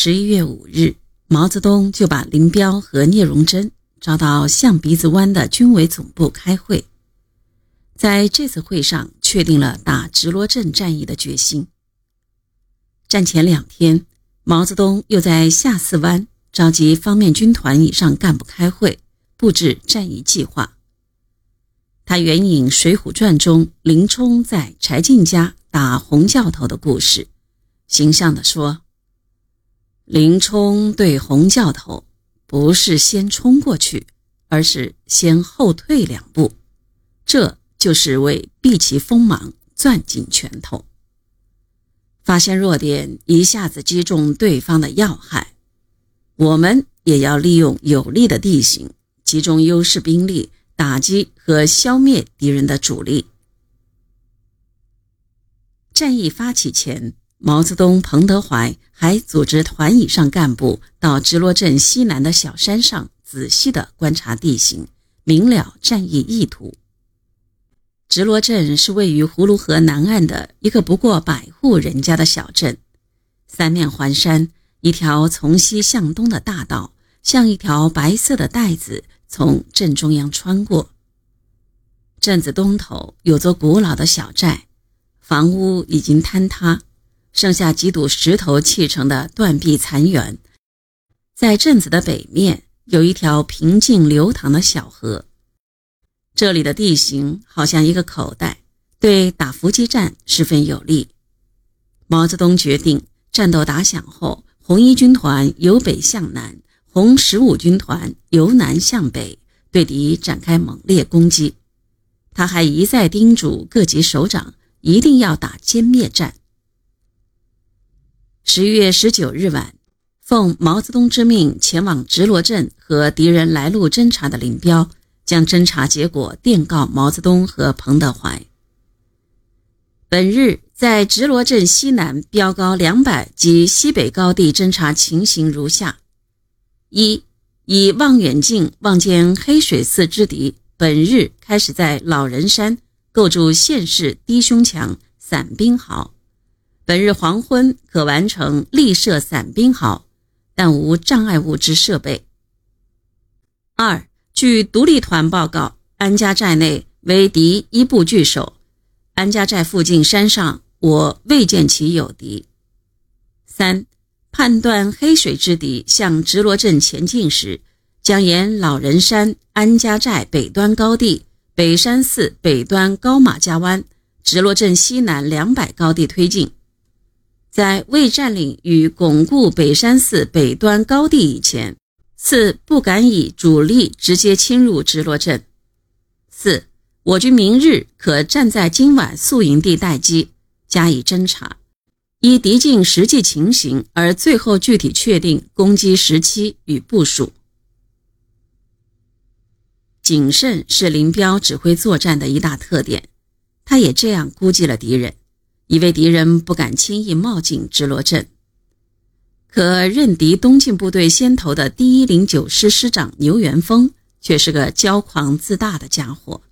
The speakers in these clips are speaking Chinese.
十一月五日，毛泽东就把林彪和聂荣臻招到象鼻子湾的军委总部开会。在这次会上，确定了打直罗镇战役的决心。战前两天，毛泽东又在下四湾召集方面军团以上干部开会，布置战役计划。他援引《水浒传》中林冲在柴进家打洪教头的故事，形象地说。林冲对洪教头不是先冲过去，而是先后退两步，这就是为避其锋芒，攥紧拳头，发现弱点，一下子击中对方的要害。我们也要利用有利的地形，集中优势兵力，打击和消灭敌人的主力。战役发起前。毛泽东、彭德怀还组织团以上干部到直罗镇西南的小山上仔细地观察地形，明了战役意图。直罗镇是位于葫芦河南岸的一个不过百户人家的小镇，三面环山，一条从西向东的大道像一条白色的带子从镇中央穿过。镇子东头有座古老的小寨，房屋已经坍塌。剩下几堵石头砌成的断壁残垣，在镇子的北面有一条平静流淌的小河。这里的地形好像一个口袋，对打伏击战十分有利。毛泽东决定，战斗打响后，红一军团由北向南，红十五军团由南向北，对敌展开猛烈攻击。他还一再叮嘱各级首长，一定要打歼灭战。十月十九日晚，奉毛泽东之命前往直罗镇和敌人来路侦察的林彪，将侦察结果电告毛泽东和彭德怀。本日在直罗镇西南标高两百及西北高地侦察情形如下：一、以望远镜望见黑水寺之敌，本日开始在老人山构筑县市低胸墙散兵壕。本日黄昏可完成立设散兵壕，但无障碍物之设备。二，据独立团报告，安家寨内为敌一部据守，安家寨附近山上我未见其有敌。三，判断黑水之敌向直罗镇前进时，将沿老人山安家寨北端高地、北山寺北端高马家湾、直罗镇西南两百高地推进。在未占领与巩固北山寺北端高地以前，四不敢以主力直接侵入直罗镇。四，我军明日可站在今晚宿营地待机，加以侦查，依敌境实际情形而最后具体确定攻击时期与部署。谨慎是林彪指挥作战的一大特点，他也这样估计了敌人。以为敌人不敢轻易冒进直罗镇，可任敌东进部队先头的第一零九师师长牛元峰却是个骄狂自大的家伙。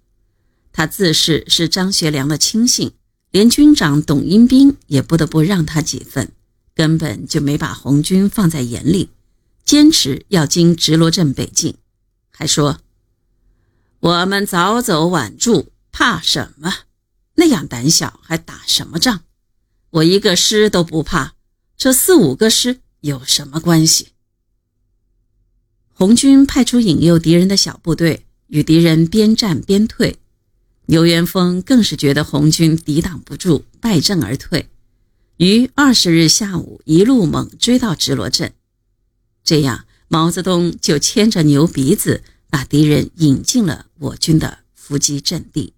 他自恃是张学良的亲信，连军长董英兵也不得不让他几分，根本就没把红军放在眼里，坚持要经直罗镇北进，还说：“我们早走晚住，怕什么？”那样胆小还打什么仗？我一个师都不怕，这四五个师有什么关系？红军派出引诱敌人的小部队，与敌人边战边退。牛元峰更是觉得红军抵挡不住，败阵而退。于二十日下午一路猛追到直罗镇，这样毛泽东就牵着牛鼻子，把敌人引进了我军的伏击阵地。